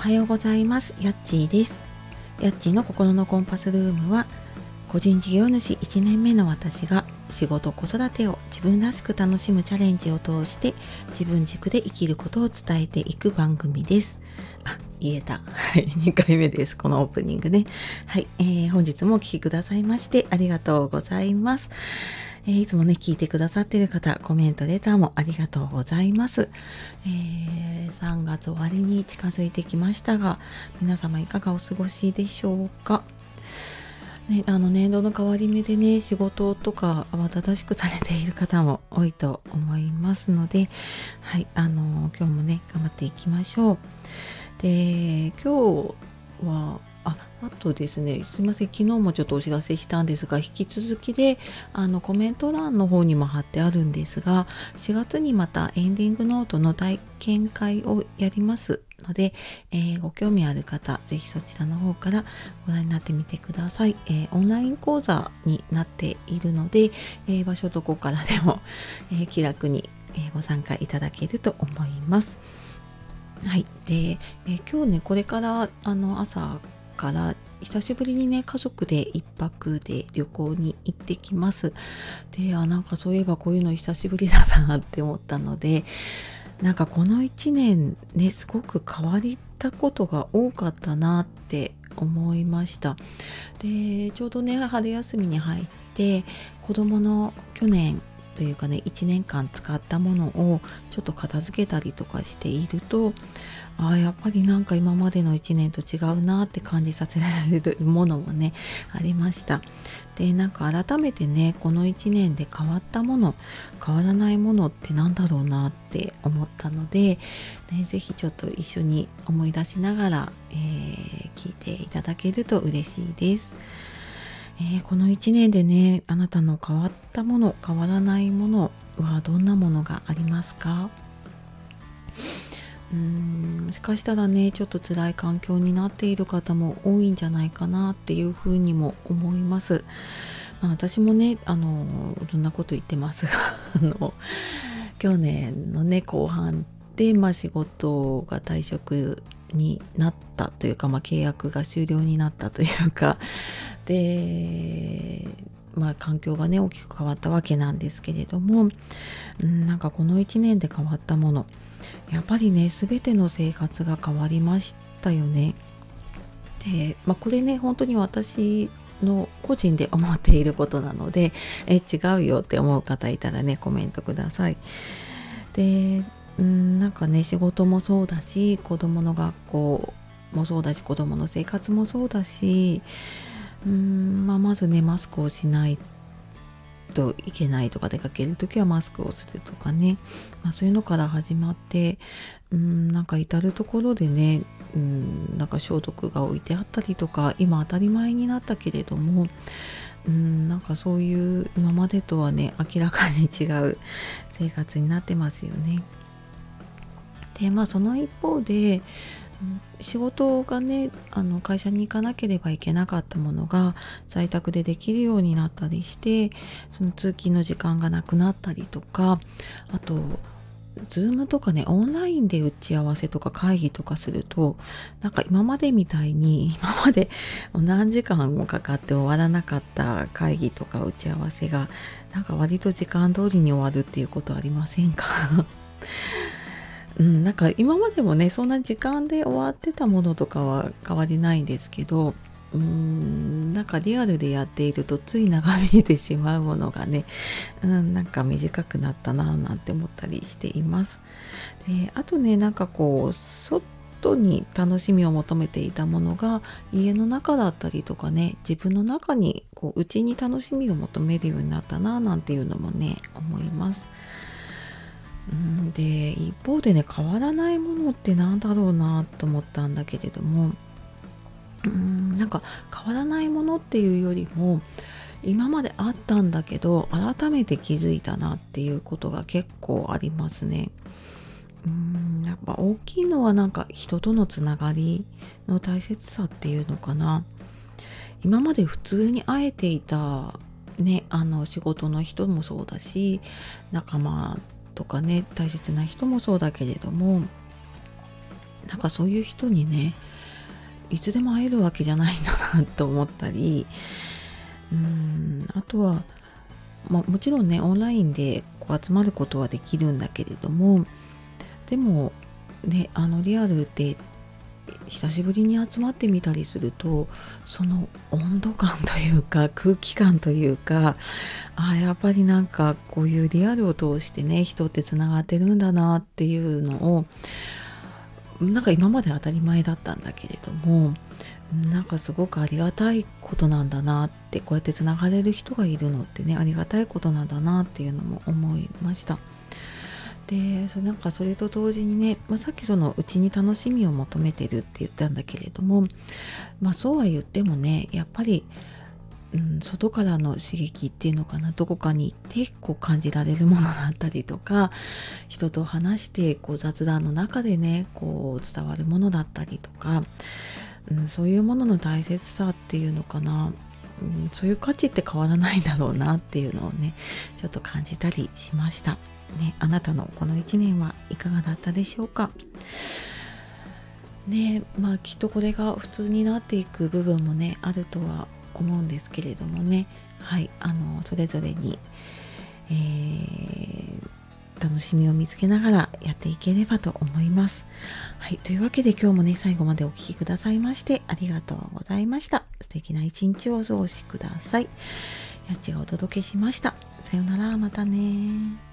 おはようございます。やっちーです。やっちーの心のコンパスルームは個人事業主1年目の私が仕事子育てを自分らしく楽しむチャレンジを通して自分軸で生きることを伝えていく番組です。あ言えた。はい。2回目です。このオープニングね。はい、えー、本日もお聴きくださいましてありがとうございます。えー、いつもね、聞いてくださっている方、コメント、レターもありがとうございます。えー、3月終わりに近づいてきましたが、皆様いかがお過ごしでしょうか？ね、あの年度の変わり目でね仕事とか慌ただしくされている方も多いと思いますのではいあの今日もね頑張っていきましょうで今日はああとですねすいません昨日もちょっとお知らせしたんですが引き続きであのコメント欄の方にも貼ってあるんですが4月にまたエンディングノートの体験会をやりますので、えー、ご興味ある方ぜひそちらの方からご覧になってみてください、えー、オンライン講座になっているので、えー、場所どこからでも、え気楽に、ご参加いただけると思いますはい。で、え今日ね、これからあの朝から久しぶりにね家族で1泊で旅行に行ってきます。であなんかそういえばこういうの久しぶりだなって思ったのでなんかこの1年ねすごく変わったことが多かったなって思いました。でちょうどね春休みに入って子供の去年というかね1年間使ったものをちょっと片付けたりとかしているとあやっぱりなんか今までの1年と違うなって感じさせられるものもねありましたでなんか改めてねこの1年で変わったもの変わらないものって何だろうなって思ったので、ね、是非ちょっと一緒に思い出しながら、えー、聞いていただけると嬉しいです。えー、この1年でねあなたの変わったもの変わらないものはどんなものがありますか？うーんもしかしたらねちょっと辛い環境になっている方も多いんじゃないかなっていうふうにも思います。まあ、私もねあのいろんなこと言ってますが あの去年のね後半で、まあ、仕事が退職になったというか、まあ、契約が終了になったというかでまあ、環境がね大きく変わったわけなんですけれども、うん、なんかこの1年で変わったものやっぱりね全ての生活が変わりましたよね。で、まあ、これね本当に私の個人で思っていることなのでえ違うよって思う方いたらねコメントください。でうんなんかね仕事もそうだし子供の学校もそうだし子供の生活もそうだしうーん、まあ、まずねマスクをしないといけないとか出かける時はマスクをするとかね、まあ、そういうのから始まってうんなんか至る所でねうんなんか消毒が置いてあったりとか今当たり前になったけれどもうんなんかそういう今までとはね明らかに違う 生活になってますよね。でまあその一方で仕事がねあの会社に行かなければいけなかったものが在宅でできるようになったりしてその通勤の時間がなくなったりとかあと Zoom とかねオンラインで打ち合わせとか会議とかするとなんか今までみたいに今まで何時間もかかって終わらなかった会議とか打ち合わせがなんか割と時間通りに終わるっていうことありませんか？うん、なんか今までもねそんな時間で終わってたものとかは変わりないんですけどうーんなんかリアルでやっているとつい長引いてしまうものがね、うん、なんか短くなったななんて思ったりしています。であとねなんかこう外に楽しみを求めていたものが家の中だったりとかね自分の中にこう内に楽しみを求めるようになったななんていうのもね思います。うんで一方でね変わらないものって何だろうなと思ったんだけれどもうんなんか変わらないものっていうよりも今まであったんだけど改めて気づいたなっていうことが結構ありますね。うんやっぱ大きいのはなんか人とのつながりの大切さっていうのかな。今まで普通に会えていたねあの仕事の人もそうだし仲間とかね大切な人もそうだけれどもなんかそういう人にねいつでも会えるわけじゃないんだなと思ったりうんあとは、まあ、もちろんねオンラインでこう集まることはできるんだけれどもでもねあのリアルで久しぶりに集まってみたりするとその温度感というか 空気感というかあやっぱりなんかこういうリアルを通してね人ってつながってるんだなっていうのをなんか今まで当たり前だったんだけれどもなんかすごくありがたいことなんだなってこうやってつながれる人がいるのってねありがたいことなんだなっていうのも思いました。でそなんかそれと同時にね、まあ、さっきそのうちに楽しみを求めてるって言ったんだけれども、まあ、そうは言ってもねやっぱり、うん、外からの刺激っていうのかなどこかに行ってこう感じられるものだったりとか人と話してこう雑談の中でねこう伝わるものだったりとか、うん、そういうものの大切さっていうのかな。うん、そういう価値って変わらないんだろうなっていうのをねちょっと感じたりしました。ね、あなたのこの1年はいかがだったでしょうか？ねまあきっとこれが普通になっていく部分もねあるとは思うんですけれどもねはいあのそれぞれに、えー、楽しみを見つけながらやっていければと思います。はい。というわけで今日もね、最後までお聴きくださいましてありがとうございました。素敵な一日をお過ごしください。やっちがお届けしました。さよなら、またね